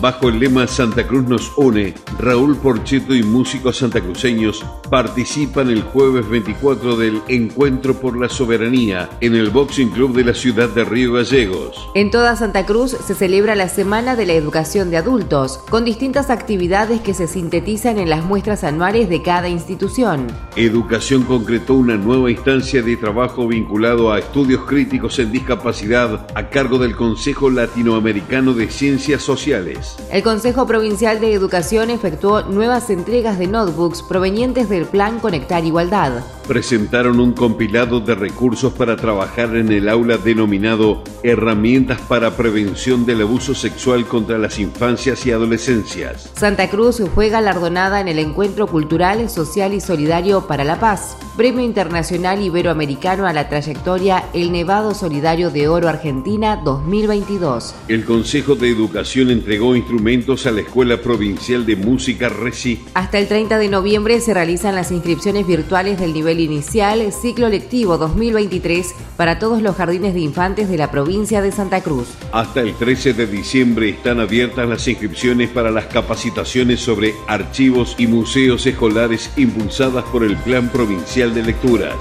Bajo el lema Santa Cruz nos une, Raúl Porcheto y músicos santacruceños participan el jueves 24 del Encuentro por la Soberanía en el Boxing Club de la ciudad de Río Gallegos. En toda Santa Cruz se celebra la Semana de la Educación de Adultos, con distintas actividades que se sintetizan en las muestras anuales de cada institución. Educación concretó una nueva instancia de trabajo vinculado a estudios críticos en discapacidad a cargo del Consejo Latinoamericano de Ciencias Sociales. El Consejo Provincial de Educación efectuó nuevas entregas de notebooks provenientes del Plan Conectar Igualdad. Presentaron un compilado de recursos para trabajar en el aula denominado Herramientas para Prevención del Abuso Sexual contra las Infancias y Adolescencias. Santa Cruz fue galardonada en el Encuentro Cultural, Social y Solidario para la Paz, Premio Internacional Iberoamericano a la Trayectoria El Nevado Solidario de Oro Argentina 2022. El Consejo de Educación entregó instrumentos a la Escuela Provincial de Música RECI. Hasta el 30 de noviembre se realizan las inscripciones virtuales del nivel inicial ciclo lectivo 2023 para todos los jardines de infantes de la provincia de Santa Cruz. Hasta el 13 de diciembre están abiertas las inscripciones para las capacitaciones sobre archivos y museos escolares impulsadas por el Plan Provincial de Lecturas.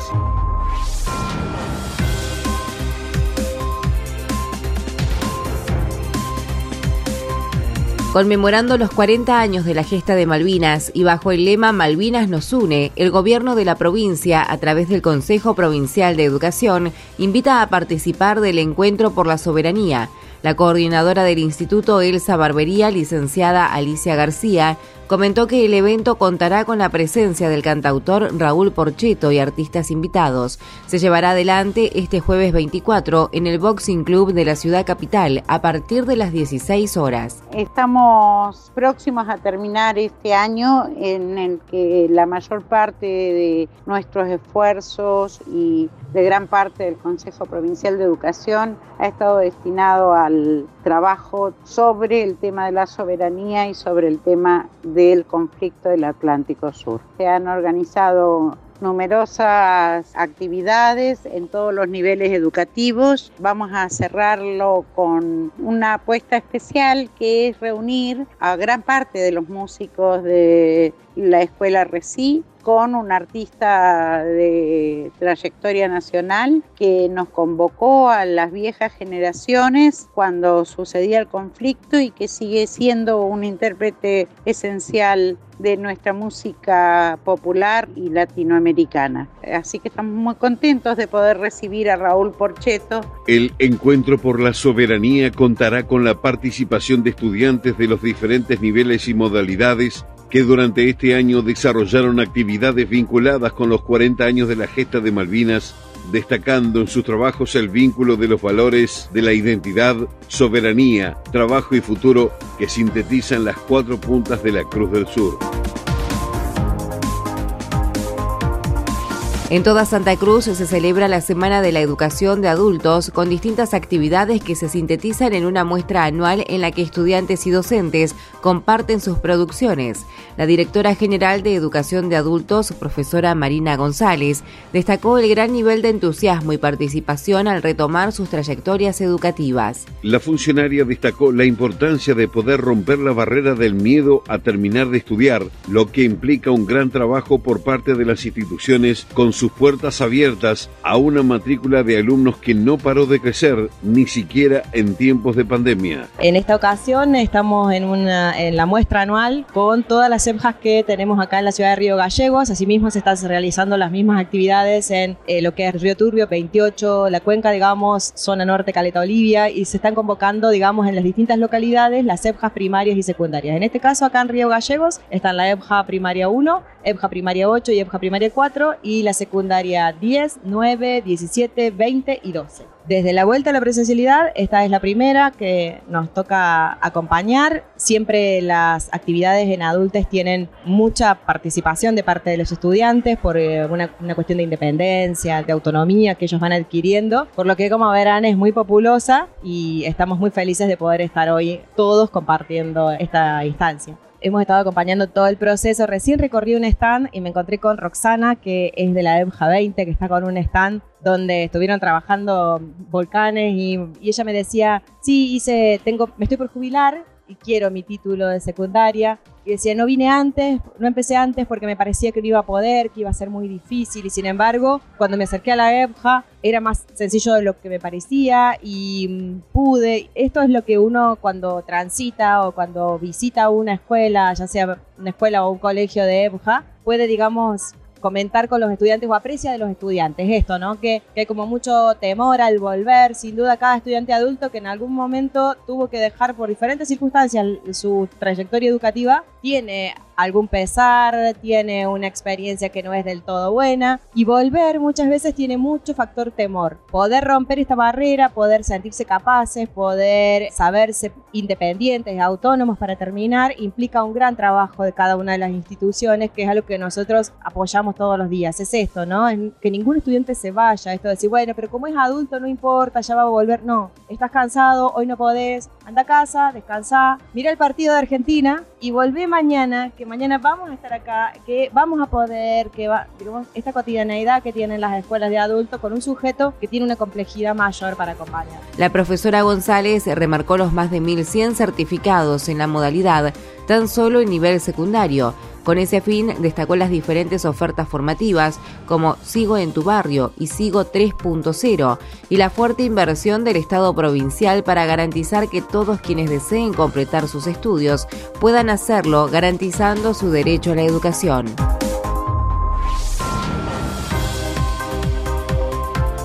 Conmemorando los 40 años de la gesta de Malvinas y bajo el lema Malvinas nos une, el gobierno de la provincia, a través del Consejo Provincial de Educación, invita a participar del Encuentro por la Soberanía. La coordinadora del Instituto Elsa Barbería, licenciada Alicia García, comentó que el evento contará con la presencia del cantautor Raúl Porcheto y artistas invitados. Se llevará adelante este jueves 24 en el Boxing Club de la ciudad capital a partir de las 16 horas. Estamos próximos a terminar este año en el que la mayor parte de nuestros esfuerzos y de gran parte del Consejo Provincial de Educación ha estado destinado al trabajo sobre el tema de la soberanía y sobre el tema del conflicto del Atlántico Sur. Se han organizado numerosas actividades en todos los niveles educativos. Vamos a cerrarlo con una apuesta especial que es reunir a gran parte de los músicos de la escuela RECI con un artista de trayectoria nacional que nos convocó a las viejas generaciones cuando sucedía el conflicto y que sigue siendo un intérprete esencial de nuestra música popular y latinoamericana. Así que estamos muy contentos de poder recibir a Raúl Porcheto. El Encuentro por la Soberanía contará con la participación de estudiantes de los diferentes niveles y modalidades que durante este año desarrollaron actividades vinculadas con los 40 años de la gesta de Malvinas, destacando en sus trabajos el vínculo de los valores de la identidad, soberanía, trabajo y futuro que sintetizan las cuatro puntas de la Cruz del Sur. En toda Santa Cruz se celebra la Semana de la Educación de Adultos con distintas actividades que se sintetizan en una muestra anual en la que estudiantes y docentes comparten sus producciones. La directora general de Educación de Adultos, profesora Marina González, destacó el gran nivel de entusiasmo y participación al retomar sus trayectorias educativas. La funcionaria destacó la importancia de poder romper la barrera del miedo a terminar de estudiar, lo que implica un gran trabajo por parte de las instituciones con sus puertas abiertas a una matrícula de alumnos que no paró de crecer ni siquiera en tiempos de pandemia. En esta ocasión estamos en, una, en la muestra anual con todas las EBJAs que tenemos acá en la ciudad de Río Gallegos. Asimismo se están realizando las mismas actividades en eh, lo que es Río Turbio, 28, la cuenca, digamos, zona norte, Caleta Olivia, y se están convocando, digamos, en las distintas localidades las EBJAs primarias y secundarias. En este caso, acá en Río Gallegos están la EBJA primaria 1, EBJA primaria 8 y EBJA primaria 4 y la secundaria 10, 9, 17, 20 y 12. desde la vuelta a la presencialidad, esta es la primera que nos toca acompañar. Siempre las actividades en adultos tienen mucha participación de parte de los estudiantes por eh, una, cuestión de independencia, de autonomía que ellos van adquiriendo, por lo que como verán es muy populosa y estamos muy felices de poder estar hoy todos compartiendo esta instancia hemos estado acompañando todo el proceso. Recién recorrí un stand y me encontré con Roxana, que es de la EMJA 20, que está con un stand donde estuvieron trabajando volcanes y, y ella me decía, sí, hice, tengo, me estoy por jubilar y quiero mi título de secundaria. Y decía, no vine antes, no empecé antes porque me parecía que no iba a poder, que iba a ser muy difícil. Y sin embargo, cuando me acerqué a la EBJA, era más sencillo de lo que me parecía y mm, pude. Esto es lo que uno cuando transita o cuando visita una escuela, ya sea una escuela o un colegio de EBJA, puede, digamos, comentar con los estudiantes o aprecia de los estudiantes esto, ¿no? Que, que, hay como mucho temor al volver, sin duda cada estudiante adulto que en algún momento tuvo que dejar por diferentes circunstancias su trayectoria educativa, tiene algún pesar, tiene una experiencia que no es del todo buena y volver muchas veces tiene mucho factor temor. Poder romper esta barrera, poder sentirse capaces, poder saberse independientes, autónomos para terminar, implica un gran trabajo de cada una de las instituciones, que es algo que nosotros apoyamos todos los días. Es esto, ¿no? que ningún estudiante se vaya, esto de decir, bueno, pero como es adulto no importa, ya va a volver. No, estás cansado, hoy no podés, anda a casa, descansa, mira el partido de Argentina y volvé mañana, que mañana vamos a estar acá, que vamos a poder, que va, digamos, esta cotidianeidad que tienen las escuelas de adultos con un sujeto que tiene una complejidad mayor para acompañar. La profesora González remarcó los más de 1.100 certificados en la modalidad, tan solo en nivel secundario con ese fin, destacó las diferentes ofertas formativas como Sigo en tu barrio y Sigo 3.0 y la fuerte inversión del Estado provincial para garantizar que todos quienes deseen completar sus estudios puedan hacerlo garantizando su derecho a la educación.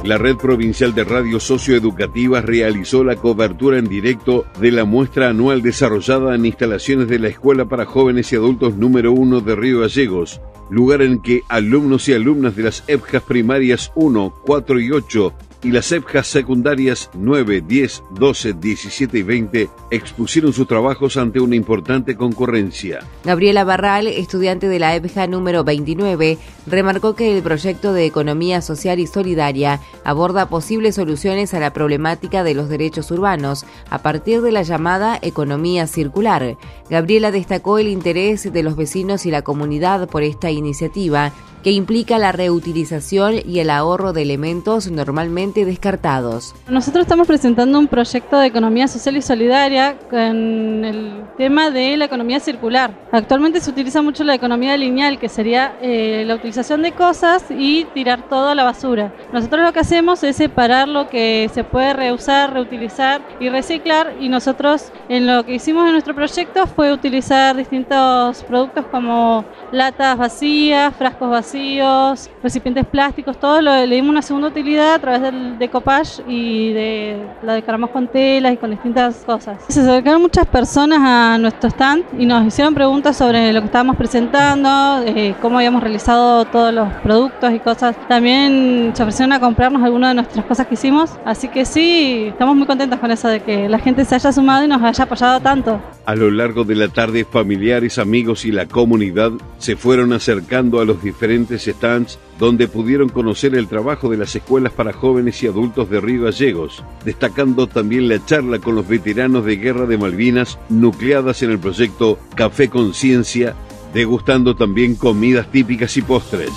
La Red Provincial de Radios Socioeducativas realizó la cobertura en directo de la muestra anual desarrollada en instalaciones de la Escuela para Jóvenes y Adultos número 1 de Río Gallegos, lugar en que alumnos y alumnas de las EPJAS primarias 1, 4 y 8 y las EPJAS secundarias 9, 10, 12, 17 y 20 expusieron sus trabajos ante una importante concurrencia. Gabriela Barral, estudiante de la EPJA número 29, remarcó que el proyecto de economía social y solidaria aborda posibles soluciones a la problemática de los derechos urbanos a partir de la llamada economía circular. Gabriela destacó el interés de los vecinos y la comunidad por esta iniciativa que implica la reutilización y el ahorro de elementos normalmente descartados. Nosotros estamos presentando un proyecto de economía social y solidaria con el tema de la economía circular. Actualmente se utiliza mucho la economía lineal, que sería eh, la utilización de cosas y tirar todo a la basura. Nosotros lo que hacemos es separar lo que se puede reusar, reutilizar y reciclar y nosotros en lo que hicimos en nuestro proyecto fue utilizar distintos productos como latas vacías, frascos vacíos, recipientes plásticos, todo lo, le dimos una segunda utilidad a través del decopage y de la decoramos con telas y con distintas cosas. Se acercaron muchas personas a nuestro stand y nos hicieron preguntas sobre lo que estábamos presentando, eh, cómo habíamos realizado todos los productos y cosas. También se ofrecieron a comprarnos algunas de nuestras cosas que hicimos, así que sí, estamos muy contentos con eso de que la gente se haya sumado y nos haya apoyado tanto. A lo largo de la tarde, familiares, amigos y la comunidad se fueron acercando a los diferentes stands donde pudieron conocer el trabajo de las escuelas para jóvenes y adultos de Río Gallegos, destacando también la charla con los veteranos de Guerra de Malvinas nucleadas en el proyecto Café Conciencia, degustando también comidas típicas y postres.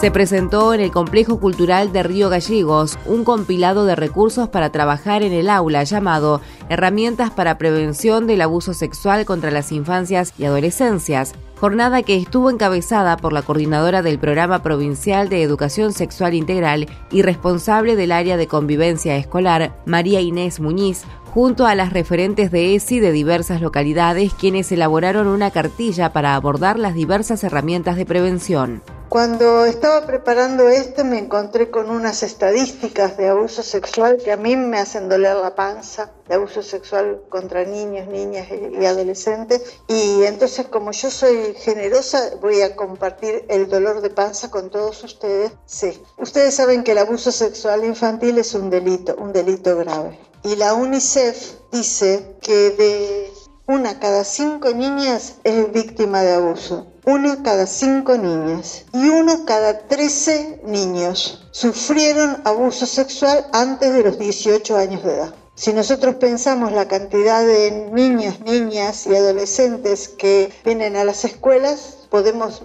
se presentó en el Complejo Cultural de Río Gallegos un compilado de recursos para trabajar en el aula llamado Herramientas para Prevención del Abuso Sexual contra las Infancias y Adolescencias, jornada que estuvo encabezada por la coordinadora del Programa Provincial de Educación Sexual Integral y responsable del área de convivencia escolar, María Inés Muñiz, junto a las referentes de ESI de diversas localidades, quienes elaboraron una cartilla para abordar las diversas herramientas de prevención. Cuando estaba preparando esto me encontré con unas estadísticas de abuso sexual que a mí me hacen doler la panza, de abuso sexual contra niños, niñas y adolescentes. Y entonces como yo soy generosa voy a compartir el dolor de panza con todos ustedes. Sí, ustedes saben que el abuso sexual infantil es un delito, un delito grave. Y la UNICEF dice que de una cada cinco niñas es víctima de abuso una cada cinco niñas y uno cada trece niños sufrieron abuso sexual antes de los 18 años de edad. Si nosotros pensamos la cantidad de niños, niñas y adolescentes que vienen a las escuelas, podemos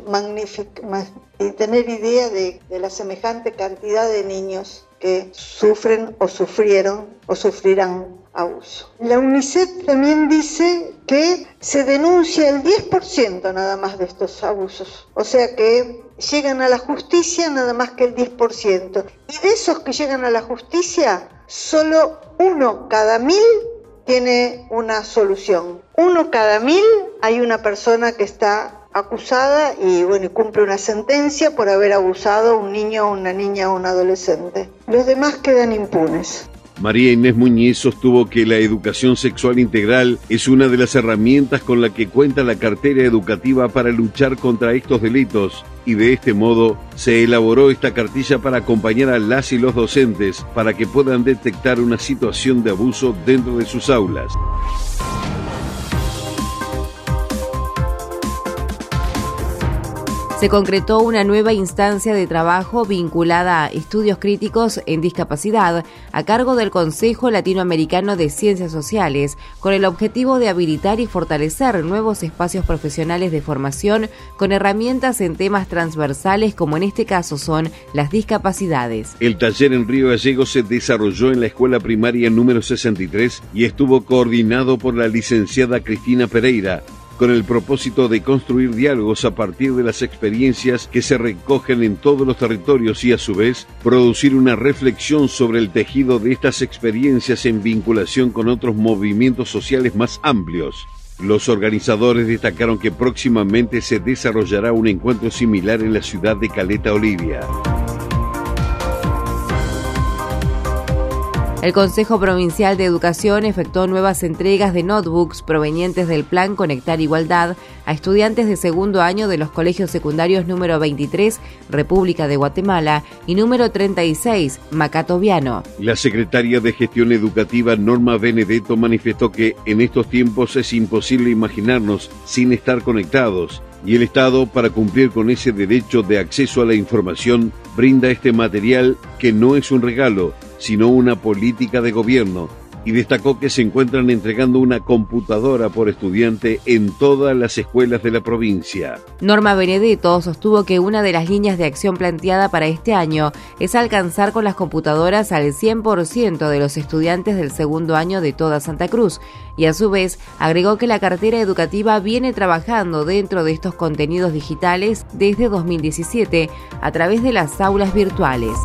tener idea de, de la semejante cantidad de niños que sufren o sufrieron o sufrirán abuso. La UNICEF también dice que se denuncia el 10% nada más de estos abusos, o sea que llegan a la justicia nada más que el 10%. Y de esos que llegan a la justicia, solo uno cada mil tiene una solución. Uno cada mil hay una persona que está acusada y bueno, cumple una sentencia por haber abusado a un niño, una niña o un adolescente. Los demás quedan impunes. María Inés Muñiz sostuvo que la educación sexual integral es una de las herramientas con la que cuenta la cartera educativa para luchar contra estos delitos y de este modo se elaboró esta cartilla para acompañar a las y los docentes para que puedan detectar una situación de abuso dentro de sus aulas. Se concretó una nueva instancia de trabajo vinculada a estudios críticos en discapacidad a cargo del Consejo Latinoamericano de Ciencias Sociales, con el objetivo de habilitar y fortalecer nuevos espacios profesionales de formación con herramientas en temas transversales como en este caso son las discapacidades. El taller en Río Gallegos se desarrolló en la escuela primaria número 63 y estuvo coordinado por la licenciada Cristina Pereira, con el propósito de construir diálogos a partir de las experiencias que se recogen en todos los territorios y a su vez producir una reflexión sobre el tejido de estas experiencias en vinculación con otros movimientos sociales más amplios. Los organizadores destacaron que próximamente se desarrollará un encuentro similar en la ciudad de Caleta Olivia. El Consejo Provincial de Educación efectuó nuevas entregas de notebooks provenientes del Plan Conectar Igualdad a estudiantes de segundo año de los colegios secundarios número 23, República de Guatemala, y número 36, Macatoviano. La secretaria de Gestión Educativa Norma Benedetto manifestó que en estos tiempos es imposible imaginarnos sin estar conectados y el Estado, para cumplir con ese derecho de acceso a la información, brinda este material que no es un regalo, sino una política de gobierno, y destacó que se encuentran entregando una computadora por estudiante en todas las escuelas de la provincia. Norma Benedetto sostuvo que una de las líneas de acción planteada para este año es alcanzar con las computadoras al 100% de los estudiantes del segundo año de toda Santa Cruz y a su vez agregó que la cartera educativa viene trabajando dentro de estos contenidos digitales desde 2017 a través de las aulas virtuales.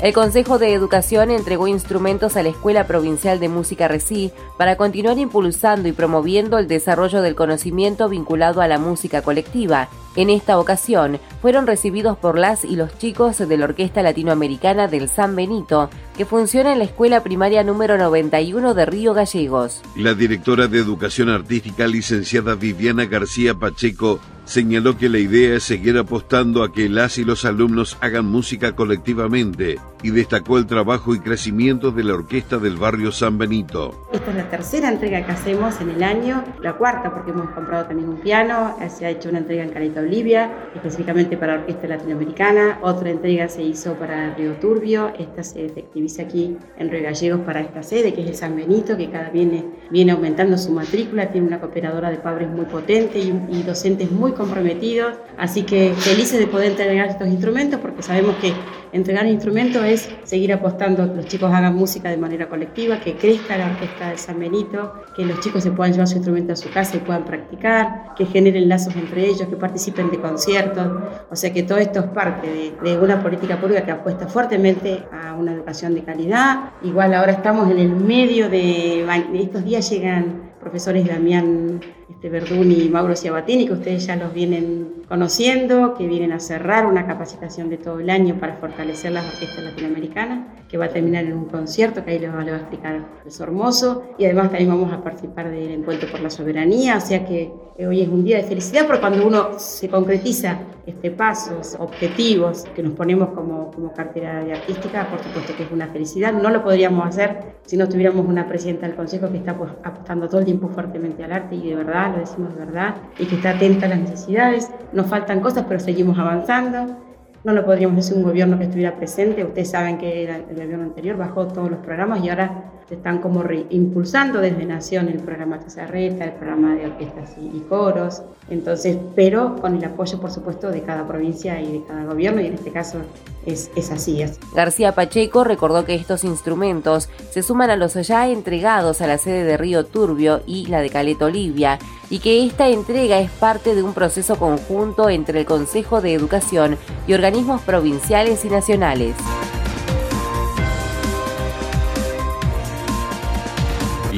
El Consejo de Educación entregó instrumentos a la Escuela Provincial de Música RECI para continuar impulsando y promoviendo el desarrollo del conocimiento vinculado a la música colectiva. En esta ocasión fueron recibidos por las y los chicos de la Orquesta Latinoamericana del San Benito, que funciona en la Escuela Primaria número 91 de Río Gallegos. La directora de Educación Artística, licenciada Viviana García Pacheco, señaló que la idea es seguir apostando a que las y los alumnos hagan música colectivamente y destacó el trabajo y crecimiento de la orquesta del barrio San Benito. Esta es la tercera entrega que hacemos en el año, la cuarta porque hemos comprado también un piano, se ha hecho una entrega en Caleta Olivia, específicamente para la Orquesta Latinoamericana, otra entrega se hizo para Río Turbio, esta se efectiviza aquí en Río Gallegos para esta sede que es el San Benito, que cada viene, viene aumentando su matrícula, tiene una cooperadora de padres muy potente y, y docentes muy comprometidos, así que felices de poder entregar estos instrumentos porque sabemos que entregar instrumentos es seguir apostando los chicos hagan música de manera colectiva, que crezca la orquesta de San Benito, que los chicos se puedan llevar su instrumento a su casa y puedan practicar, que generen lazos entre ellos, que participen de conciertos, o sea que todo esto es parte de, de una política pública que apuesta fuertemente a una educación de calidad. Igual ahora estamos en el medio de estos días llegan profesores Damián este, y Mauro Ciabatini, que ustedes ya los vienen conociendo, que vienen a cerrar una capacitación de todo el año para fortalecer las orquestas latinoamericanas, que va a terminar en un concierto que ahí les va, a explicar el profesor Mozo, y además también vamos a participar del Encuentro por la Soberanía, o sea que hoy es un día de felicidad, porque cuando uno se concretiza este, pasos, objetivos que nos ponemos como, como cartera de artística, por supuesto que es una felicidad, no lo podríamos hacer si no tuviéramos una presidenta del Consejo que está pues, apostando todo el tiempo fuertemente al arte y de verdad, lo decimos de verdad, y que está atenta a las necesidades. Nos faltan cosas, pero seguimos avanzando. No lo podríamos decir un gobierno que estuviera presente. Ustedes saben que el gobierno anterior bajó todos los programas y ahora se están como impulsando desde Nación el programa Tazarreta, el programa de orquestas y, coros. Entonces, pero con el apoyo, por supuesto, de cada provincia y de cada gobierno, y en este caso es, es así. García Pacheco recordó que estos instrumentos se suman a los ya entregados a la sede de Río Turbio y la de Caleta Olivia, y que esta entrega es parte de un proceso conjunto entre el Consejo de Educación y organismos provinciales y nacionales.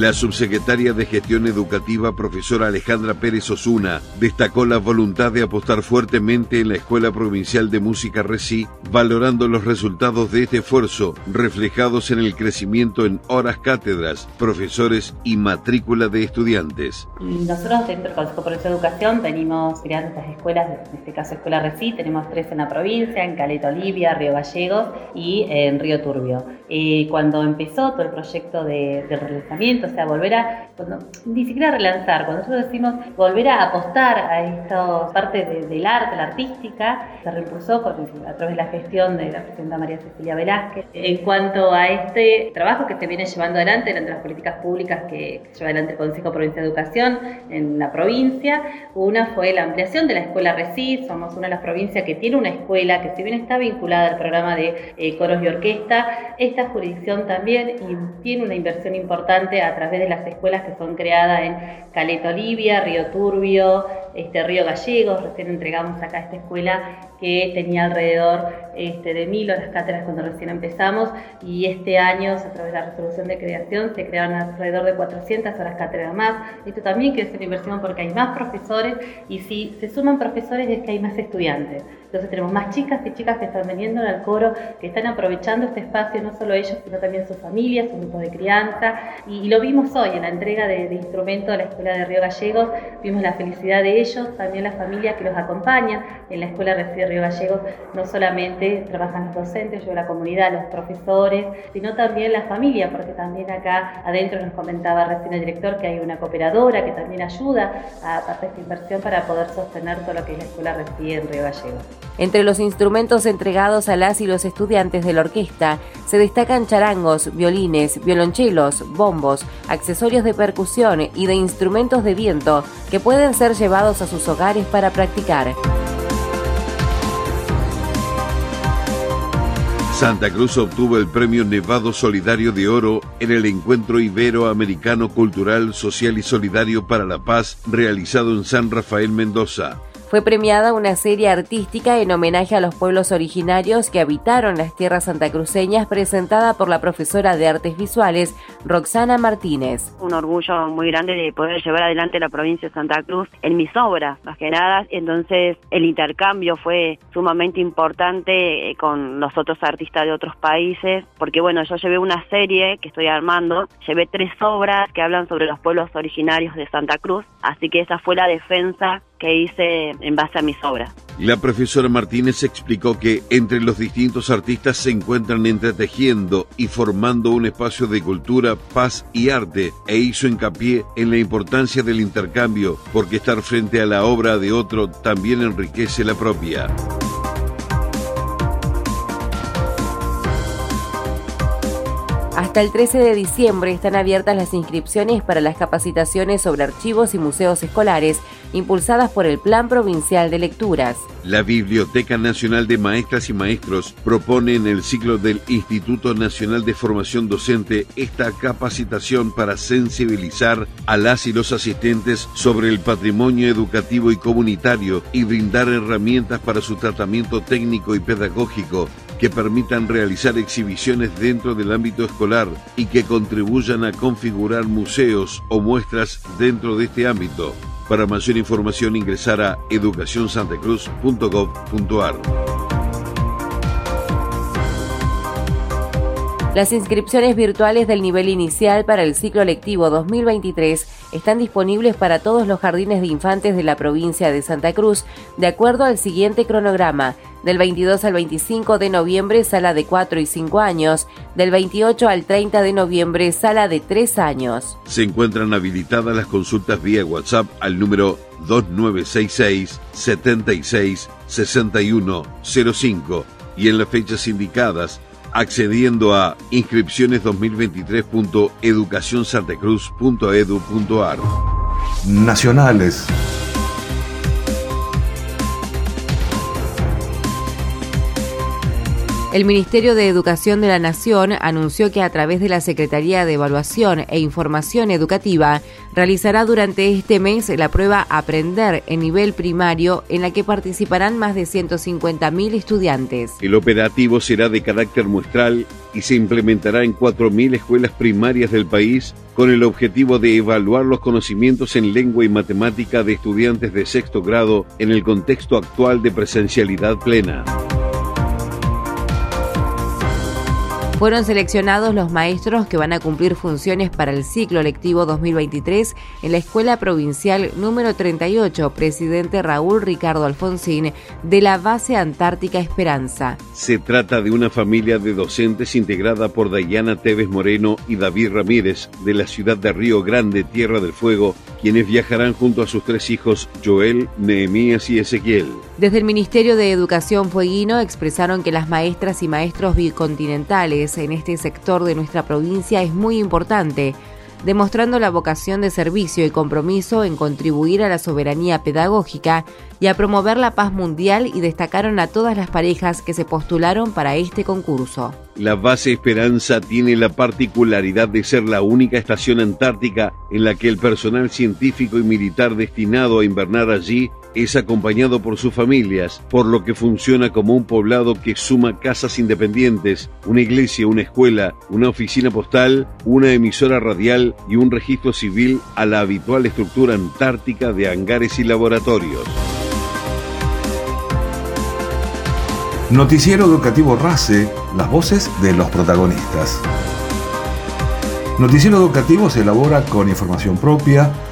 La subsecretaria de Gestión Educativa, profesora Alejandra Pérez Osuna, destacó la voluntad de apostar fuertemente en la Escuela Provincial de Música RECI, valorando los resultados de este esfuerzo reflejados en el crecimiento en horas cátedras, profesores y matrícula de estudiantes. Nosotros dentro del Consejo por la Educación venimos creando estas escuelas, en este caso Escuela RECI, tenemos tres en la provincia, en Caleta Olivia, Río Gallegos y en Río Turbio. Eh, cuando empezó todo el proyecto de, de o sea, volver a, ni siquiera relanzar, cuando nosotros decimos volver a apostar a esta parte del arte, la artística, se reimpulsó a través de la gestión de la presidenta María Cecilia Velázquez. En cuanto a este trabajo que se viene llevando adelante entre las políticas públicas que, lleva adelante el Consejo Provincial de Educación en la provincia, una fue la ampliación de la escuela RECID, somos una de las provincias que tiene una escuela que si bien está vinculada al programa de eh, coros y orquesta, esta jurisdicción también tiene una inversión importante a través de las escuelas que son creadas en Caleta Olivia, Río Turbio, este, Río Gallegos. Recién entregamos acá esta escuela que tenía alrededor este, de mil horas cátedras cuando recién empezamos y este año, a través de la resolución de creación, se crearon alrededor de 400 horas cátedras más. Esto también quiere ser inversión porque hay más profesores y si se suman profesores es que hay más estudiantes. Entonces tenemos más chicas y chicas que están viniendo al coro, que están aprovechando este espacio, no solo ellos, sino también sus familias, su grupo de crianza. Y, lo vimos hoy en la entrega de, instrumentos a la Escuela de Río Gallegos, vimos la felicidad de ellos, también las familias que los acompañan en la Escuela de Río Gallegos, no solamente trabajan los docentes, yo la comunidad, los profesores, sino también la familia, porque también acá adentro nos comentaba recién el director que hay una cooperadora que también ayuda a parte de esta inversión para poder sostener todo lo que es la Escuela de Río Gallegos. Entre los instrumentos entregados a las y los estudiantes de la orquesta se destacan charangos, violines, violonchelos, bombos, accesorios de percusión y de instrumentos de viento que pueden ser llevados a sus hogares para practicar. Santa Cruz obtuvo el Premio Nevado Solidario de Oro en el Encuentro Iberoamericano Cultural, Social y Solidario para la Paz realizado en San Rafael Mendoza fue premiada una serie artística en homenaje a los pueblos originarios que habitaron las tierras santacruceñas presentada por la profesora de artes visuales Roxana Martínez. Un orgullo muy grande de poder llevar adelante la provincia de Santa Cruz en mis obras, más que nada. Entonces el intercambio fue sumamente importante eh, con los otros artistas de otros países, porque bueno, yo llevé una serie que estoy armando, llevé tres obras que hablan sobre los pueblos originarios de Santa Cruz, así que esa fue la defensa que hice en base a mis obras. La profesora Martínez explicó que entre los distintos artistas se encuentran entretejiendo y formando un espacio de cultura, paz y arte e hizo hincapié en la importancia del intercambio porque estar frente a la obra de otro también enriquece la propia. Hasta el 13 de diciembre están abiertas las inscripciones para las capacitaciones sobre archivos y museos escolares impulsadas por el Plan Provincial de Lecturas. La Biblioteca Nacional de Maestras y Maestros propone en el ciclo del Instituto Nacional de Formación Docente esta capacitación para sensibilizar a las y los asistentes sobre el patrimonio educativo y comunitario y brindar herramientas para su tratamiento técnico y pedagógico que permitan realizar exhibiciones dentro del ámbito escolar y que contribuyan a configurar museos o muestras dentro de este ámbito. Para mayor información ingresar a educacionsantacruz.gov.ar. Las inscripciones virtuales del nivel inicial para el ciclo lectivo 2023 están disponibles para todos los jardines de infantes de la provincia de Santa Cruz, de acuerdo al siguiente cronograma. Del 22 al 25 de noviembre, sala de 4 y 5 años. Del 28 al 30 de noviembre, sala de 3 años. Se encuentran habilitadas las consultas vía WhatsApp al número 2966 76 61 05 y en las fechas indicadas accediendo a inscripciones2023.educacionsantacruz.edu.ar. Nacionales. El Ministerio de Educación de la Nación anunció que a través de la Secretaría de Evaluación e Información Educativa realizará durante este mes la prueba Aprender en nivel primario en la que participarán más de 150.000 estudiantes. El operativo será de carácter muestral y se implementará en 4.000 escuelas primarias del país con el objetivo de evaluar los conocimientos en lengua y matemática de estudiantes de sexto grado en el contexto actual de presencialidad plena. Fueron seleccionados los maestros que van a cumplir funciones para el ciclo lectivo 2023 en la Escuela Provincial número 38, presidente Raúl Ricardo Alfonsín, de la base Antártica Esperanza. Se trata de una familia de docentes integrada por Dayana Tevez Moreno y David Ramírez, de la ciudad de Río Grande, Tierra del Fuego, quienes viajarán junto a sus tres hijos Joel, Nehemías y Ezequiel. Desde el Ministerio de Educación Fueguino expresaron que las maestras y maestros bicontinentales en este sector de nuestra provincia es muy importante, demostrando la vocación de servicio y compromiso en contribuir a la soberanía pedagógica y a promover la paz mundial y destacaron a todas las parejas que se postularon para este concurso. La base Esperanza tiene la particularidad de ser la única estación antártica en la que el personal científico y militar destinado a invernar allí es acompañado por sus familias, por lo que funciona como un poblado que suma casas independientes, una iglesia, una escuela, una oficina postal, una emisora radial y un registro civil a la habitual estructura antártica de hangares y laboratorios. Noticiero Educativo RACE, las voces de los protagonistas. Noticiero Educativo se elabora con información propia,